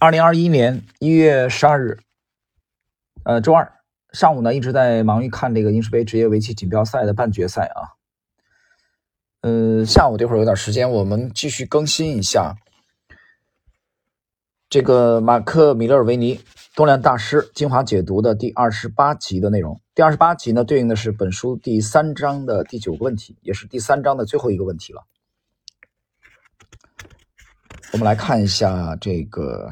二零二一年一月十二日，呃，周二上午呢，一直在忙于看这个英式杯职业围棋锦标赛的半决赛啊。呃，下午这会儿有点时间，我们继续更新一下这个马克·米勒维尼东量大师精华解读的第二十八集的内容。第二十八集呢，对应的是本书第三章的第九个问题，也是第三章的最后一个问题了。我们来看一下这个。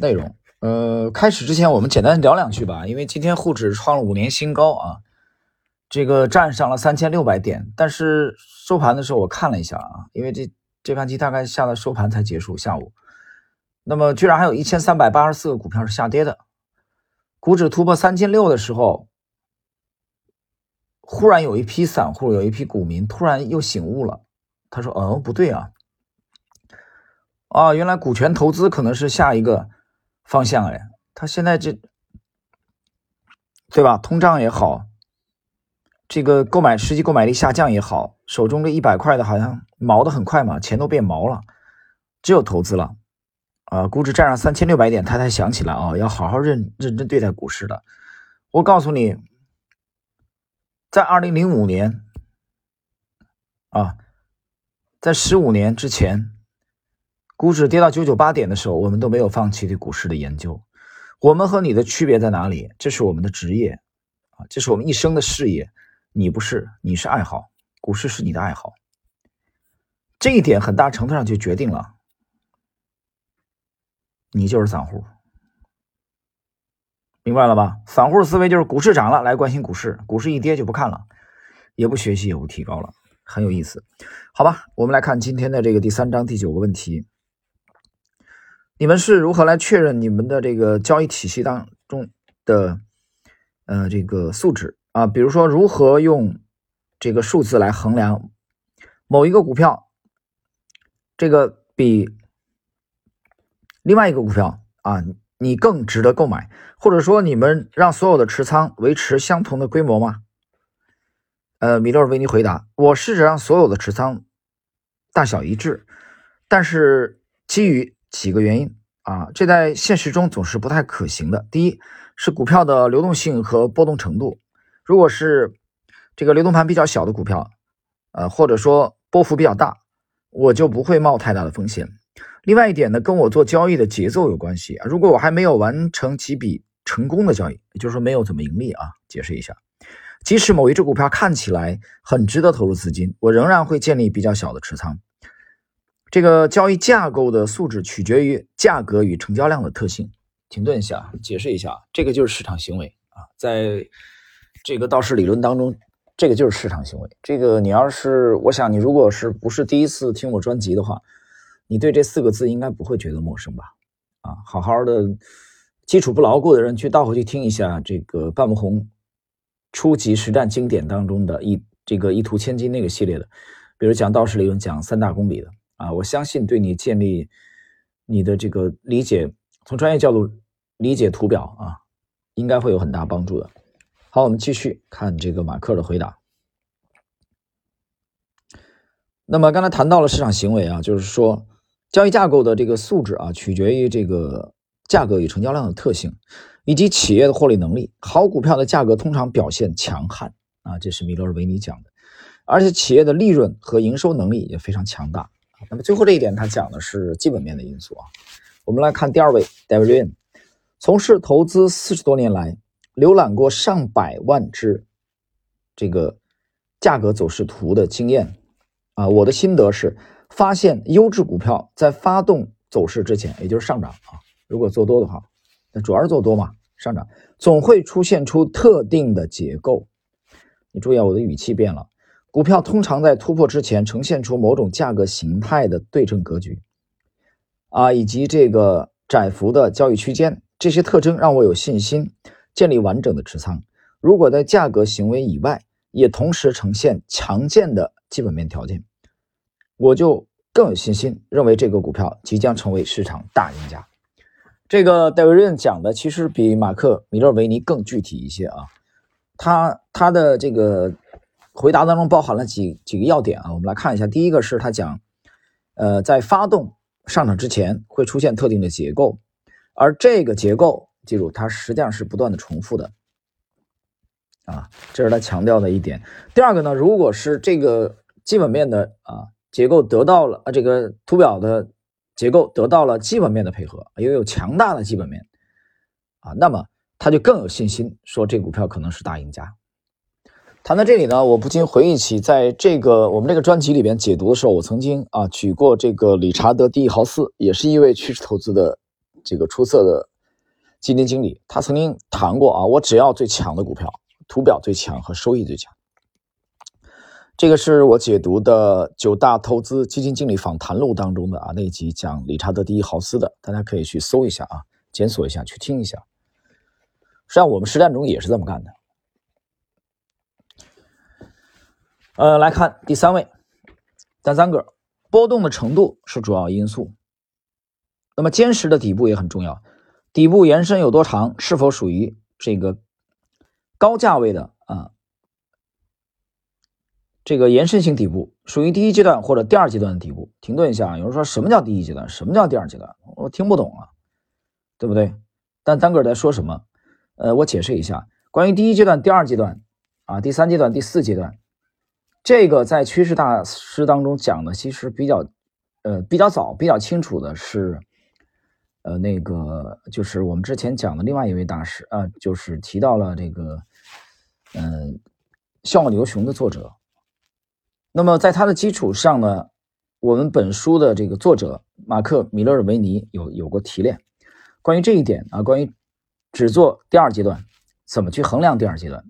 内容，呃，开始之前我们简单聊两句吧，因为今天沪指创了五年新高啊，这个站上了三千六百点，但是收盘的时候我看了一下啊，因为这这盘棋大概下到收盘才结束，下午，那么居然还有一千三百八十四个股票是下跌的，股指突破三千六的时候，忽然有一批散户，有一批股民突然又醒悟了，他说，嗯，不对啊，啊，原来股权投资可能是下一个。方向哎，他现在这，对吧？通胀也好，这个购买实际购买力下降也好，手中这一百块的好像毛的很快嘛，钱都变毛了，只有投资了啊！估值站上三千六百点，他才想起来啊，要好好认认真对待股市的。我告诉你，在二零零五年啊，在十五年之前。股指跌到九九八点的时候，我们都没有放弃对股市的研究。我们和你的区别在哪里？这是我们的职业啊，这是我们一生的事业。你不是，你是爱好，股市是你的爱好。这一点很大程度上就决定了你就是散户，明白了吧？散户思维就是股市涨了来关心股市，股市一跌就不看了，也不学习，也不提高了，很有意思。好吧，我们来看今天的这个第三章第九个问题。你们是如何来确认你们的这个交易体系当中的呃这个素质啊？比如说如何用这个数字来衡量某一个股票这个比另外一个股票啊你更值得购买，或者说你们让所有的持仓维持相同的规模吗？呃，米勒维尼回答：我试着让所有的持仓大小一致，但是基于几个原因啊，这在现实中总是不太可行的。第一是股票的流动性和波动程度，如果是这个流动盘比较小的股票，呃，或者说波幅比较大，我就不会冒太大的风险。另外一点呢，跟我做交易的节奏有关系啊。如果我还没有完成几笔成功的交易，也就是说没有怎么盈利啊，解释一下，即使某一只股票看起来很值得投入资金，我仍然会建立比较小的持仓。这个交易架构的素质取决于价格与成交量的特性。停顿一下，解释一下，这个就是市场行为啊，在这个道氏理论当中，这个就是市场行为。这个你要是，我想你如果是不是第一次听我专辑的话，你对这四个字应该不会觉得陌生吧？啊，好好的基础不牢固的人，去倒回去听一下这个半木红初级实战经典当中的一这个一图千金那个系列的，比如讲道氏理论，讲三大公理的。啊，我相信对你建立你的这个理解，从专业角度理解图表啊，应该会有很大帮助的。好，我们继续看这个马克的回答。那么刚才谈到了市场行为啊，就是说交易架构的这个素质啊，取决于这个价格与成交量的特性，以及企业的获利能力。好股票的价格通常表现强悍啊，这是米勒尔维尼讲的，而且企业的利润和营收能力也非常强大。那么最后这一点，他讲的是基本面的因素啊。我们来看第二位，David Ryan，从事投资四十多年来，浏览过上百万只这个价格走势图的经验啊。我的心得是，发现优质股票在发动走势之前，也就是上涨啊，如果做多的话，那主要是做多嘛，上涨总会出现出特定的结构。你注意啊，我的语气变了。股票通常在突破之前呈现出某种价格形态的对称格局，啊，以及这个窄幅的交易区间，这些特征让我有信心建立完整的持仓。如果在价格行为以外，也同时呈现强健的基本面条件，我就更有信心认为这个股票即将成为市场大赢家。这个戴维瑞讲的其实比马克米勒维尼更具体一些啊，他他的这个。回答当中包含了几几个要点啊，我们来看一下。第一个是他讲，呃，在发动上涨之前会出现特定的结构，而这个结构，记住它实际上是不断的重复的，啊，这是他强调的一点。第二个呢，如果是这个基本面的啊结构得到了啊这个图表的结构得到了基本面的配合，又有强大的基本面，啊，那么他就更有信心说这股票可能是大赢家。谈到这里呢，我不禁回忆起，在这个我们这个专辑里边解读的时候，我曾经啊举过这个理查德·第一豪斯，也是一位趋势投资的这个出色的基金经理。他曾经谈过啊，我只要最强的股票，图表最强和收益最强。这个是我解读的九大投资基金经理访谈录当中的啊那集讲理查德·第一豪斯的，大家可以去搜一下啊，检索一下，去听一下。实际上，我们实战中也是这么干的。呃，来看第三位，第三个，波动的程度是主要因素。那么坚实的底部也很重要，底部延伸有多长，是否属于这个高价位的啊？这个延伸型底部属于第一阶段或者第二阶段的底部。停顿一下，有人说什么叫第一阶段？什么叫第二阶段？我听不懂啊，对不对？但单个在说什么？呃，我解释一下，关于第一阶段、第二阶段啊，第三阶段、第四阶段。这个在趋势大师当中讲的，其实比较，呃，比较早、比较清楚的是，呃，那个就是我们之前讲的另外一位大师啊，就是提到了这个，嗯，《笑傲牛熊》的作者。那么在他的基础上呢，我们本书的这个作者马克·米勒尔维尼有有过提炼，关于这一点啊，关于只做第二阶段，怎么去衡量第二阶段，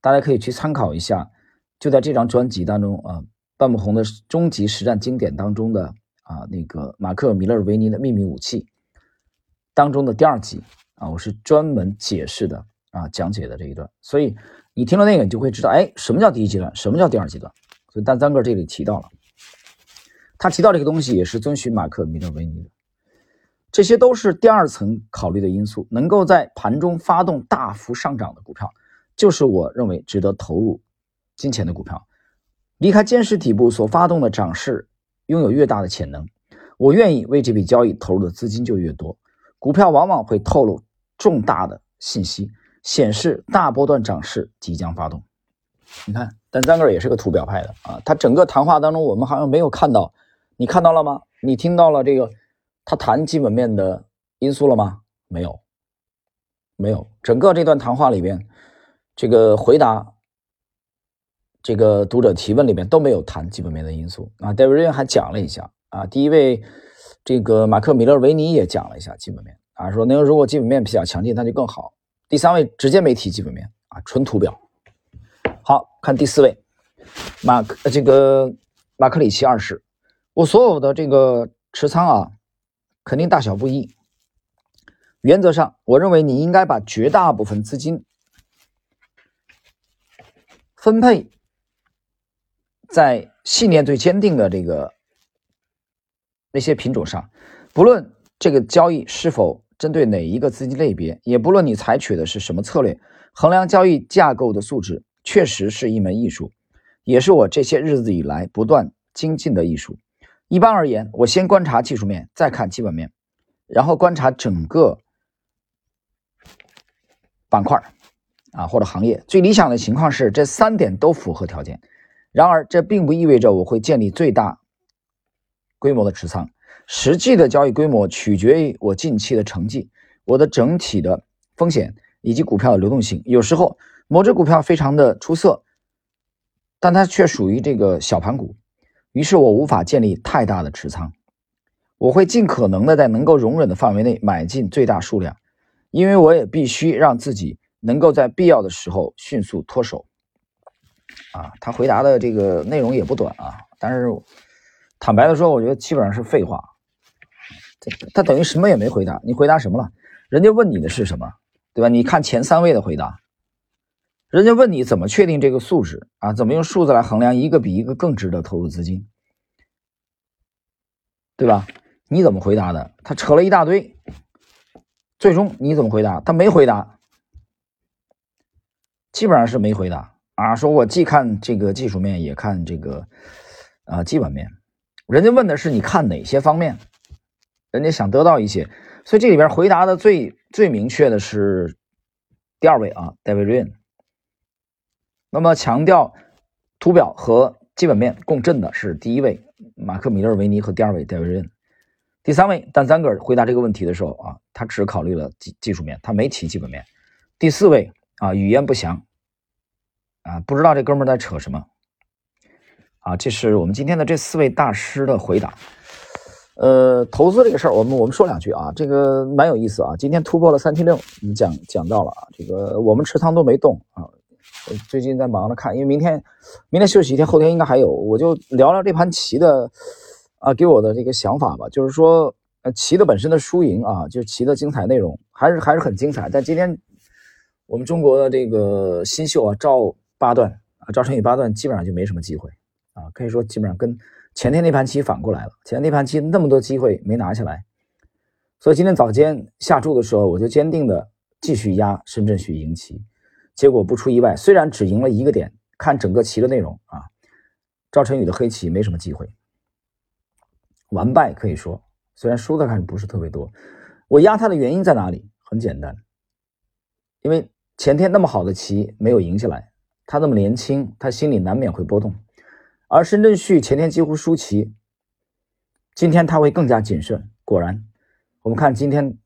大家可以去参考一下。就在这张专辑当中啊，半不红的终极实战经典当中的啊，那个马克·米勒维尼的秘密武器当中的第二集啊，我是专门解释的啊，讲解的这一段。所以你听了那个，你就会知道，哎，什么叫第一阶段，什么叫第二阶段。所以单三个这里提到了，他提到这个东西也是遵循马克·米勒维尼的，这些都是第二层考虑的因素。能够在盘中发动大幅上涨的股票，就是我认为值得投入。金钱的股票，离开坚实底部所发动的涨势，拥有越大的潜能，我愿意为这笔交易投入的资金就越多。股票往往会透露重大的信息，显示大波段涨势即将发动。你看，但张个也是个图表派的啊，他整个谈话当中，我们好像没有看到，你看到了吗？你听到了这个他谈基本面的因素了吗？没有，没有。整个这段谈话里边，这个回答。这个读者提问里面都没有谈基本面的因素啊，戴维瑞还讲了一下啊，第一位这个马克米勒维尼也讲了一下基本面啊，说那如果基本面比较强劲，那就更好。第三位直接没提基本面啊，纯图表。好看第四位，马克这个马克里奇二世，我所有的这个持仓啊，肯定大小不一。原则上，我认为你应该把绝大部分资金分配。在信念最坚定的这个那些品种上，不论这个交易是否针对哪一个资金类别，也不论你采取的是什么策略，衡量交易架构的素质确实是一门艺术，也是我这些日子以来不断精进的艺术。一般而言，我先观察技术面，再看基本面，然后观察整个板块啊或者行业。最理想的情况是这三点都符合条件。然而，这并不意味着我会建立最大规模的持仓。实际的交易规模取决于我近期的成绩、我的整体的风险以及股票的流动性。有时候，某只股票非常的出色，但它却属于这个小盘股，于是我无法建立太大的持仓。我会尽可能的在能够容忍的范围内买进最大数量，因为我也必须让自己能够在必要的时候迅速脱手。啊，他回答的这个内容也不短啊，但是坦白的说，我觉得基本上是废话。他等于什么也没回答，你回答什么了？人家问你的是什么，对吧？你看前三位的回答，人家问你怎么确定这个素质啊？怎么用数字来衡量一个比一个更值得投入资金，对吧？你怎么回答的？他扯了一大堆，最终你怎么回答？他没回答，基本上是没回答。啊，说我既看这个技术面，也看这个啊基本面。人家问的是你看哪些方面，人家想得到一些，所以这里边回答的最最明确的是第二位啊，David Ryan。那么强调图表和基本面共振的是第一位马克米勒维尼和第二位 David Ryan。第三位但三个回答这个问题的时候啊，他只考虑了技技术面，他没提基本面。第四位啊，语言不详啊，不知道这哥们在扯什么啊。这是我们今天的这四位大师的回答。呃，投资这个事儿，我们我们说两句啊，这个蛮有意思啊。今天突破了三七六，我们讲讲到了啊，这个我们持仓都没动啊。最近在忙着看，因为明天明天休息一天，后天应该还有，我就聊聊这盘棋的啊，给我的这个想法吧。就是说，呃，棋的本身的输赢啊，就棋的精彩内容还是还是很精彩。但今天我们中国的这个新秀啊，赵八段啊，赵晨宇八段基本上就没什么机会啊，可以说基本上跟。前天那盘棋反过来了，前天那盘棋那么多机会没拿下来，所以今天早间下注的时候，我就坚定的继续压深圳旭赢棋，结果不出意外，虽然只赢了一个点，看整个棋的内容啊，赵晨宇的黑棋没什么机会，完败可以说，虽然输的看不是特别多，我压他的原因在哪里？很简单，因为前天那么好的棋没有赢下来，他那么年轻，他心里难免会波动。而深圳旭前天几乎输棋，今天他会更加谨慎。果然，我们看今天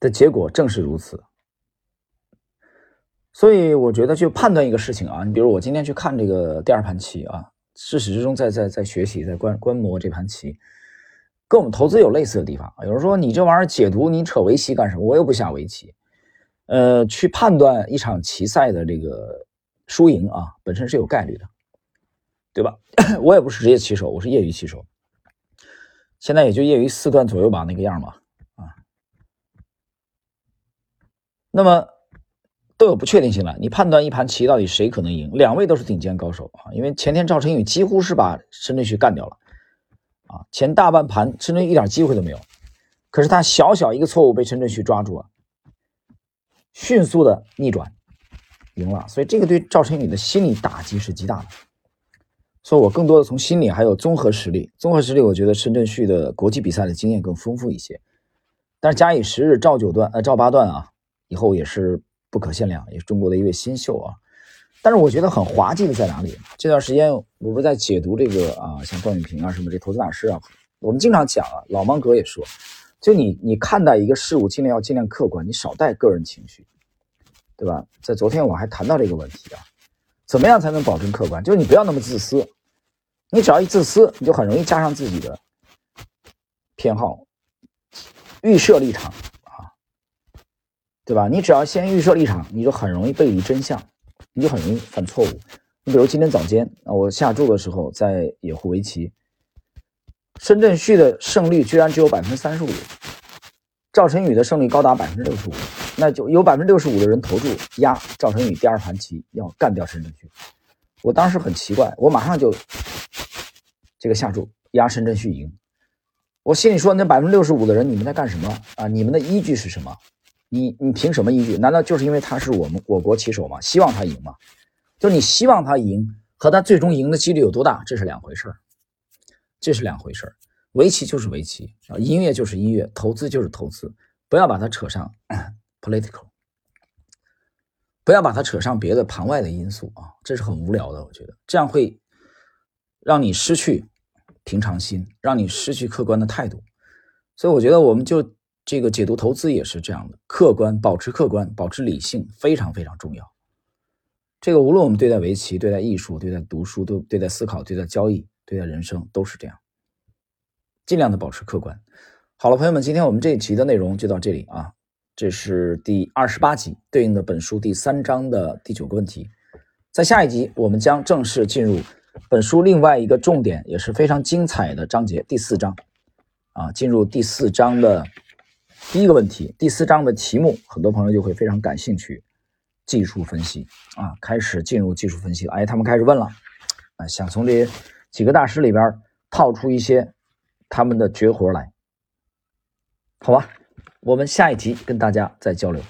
的结果正是如此。所以我觉得，就判断一个事情啊，你比如我今天去看这个第二盘棋啊，自始至终在在在学习，在观观摩这盘棋，跟我们投资有类似的地方。有人说你这玩意儿解读，你扯围棋干什么？我又不下围棋。呃，去判断一场棋赛的这个输赢啊，本身是有概率的。对吧？我也不是职业棋手，我是业余棋手，现在也就业余四段左右吧，那个样吧，啊。那么都有不确定性了，你判断一盘棋到底谁可能赢？两位都是顶尖高手啊，因为前天赵晨宇几乎是把申圳旭干掉了，啊，前大半盘申圳一点机会都没有，可是他小小一个错误被申圳旭抓住了，迅速的逆转赢了，所以这个对赵晨宇的心理打击是极大的。所以，我更多的从心理还有综合实力，综合实力，我觉得申圳旭的国际比赛的经验更丰富一些。但是，假以时日，赵九段呃赵八段啊，以后也是不可限量，也是中国的一位新秀啊。但是，我觉得很滑稽的在哪里？这段时间我不是在解读这个啊，像段永平啊什么这投资大师啊，我们经常讲啊，老芒格也说，就你你看待一个事物，尽量要尽量客观，你少带个人情绪，对吧？在昨天我还谈到这个问题啊，怎么样才能保证客观？就是你不要那么自私。你只要一自私，你就很容易加上自己的偏好、预设立场啊，对吧？你只要先预设立场，你就很容易背离真相，你就很容易犯错误。你比如今天早间啊，我下注的时候在野狐围棋，深圳旭的胜率居然只有百分之三十五，赵晨宇的胜率高达百分之六十五，那就有百分之六十五的人投注压赵晨宇第二盘棋要干掉深圳旭。我当时很奇怪，我马上就。这个下注压深圳旭赢，我心里说那百分之六十五的人你们在干什么啊？你们的依据是什么？你你凭什么依据？难道就是因为他是我们我国棋手吗？希望他赢吗？就你希望他赢和他最终赢的几率有多大？这是两回事儿，这是两回事儿。围棋就是围棋啊，音乐就是音乐，投资就是投资，不要把它扯上 political，不要把它扯上别的盘外的因素啊，这是很无聊的，我觉得这样会。让你失去平常心，让你失去客观的态度，所以我觉得我们就这个解读投资也是这样的，客观，保持客观，保持理性非常非常重要。这个无论我们对待围棋、对待艺术、对待读书、都对待思考、对待交易、对待人生都是这样，尽量的保持客观。好了，朋友们，今天我们这一集的内容就到这里啊，这是第二十八集，对应的本书第三章的第九个问题。在下一集，我们将正式进入。本书另外一个重点也是非常精彩的章节，第四章，啊，进入第四章的第一个问题，第四章的题目，很多朋友就会非常感兴趣，技术分析啊，开始进入技术分析了。哎，他们开始问了，啊，想从这些几个大师里边套出一些他们的绝活来，好吧？我们下一集跟大家再交流。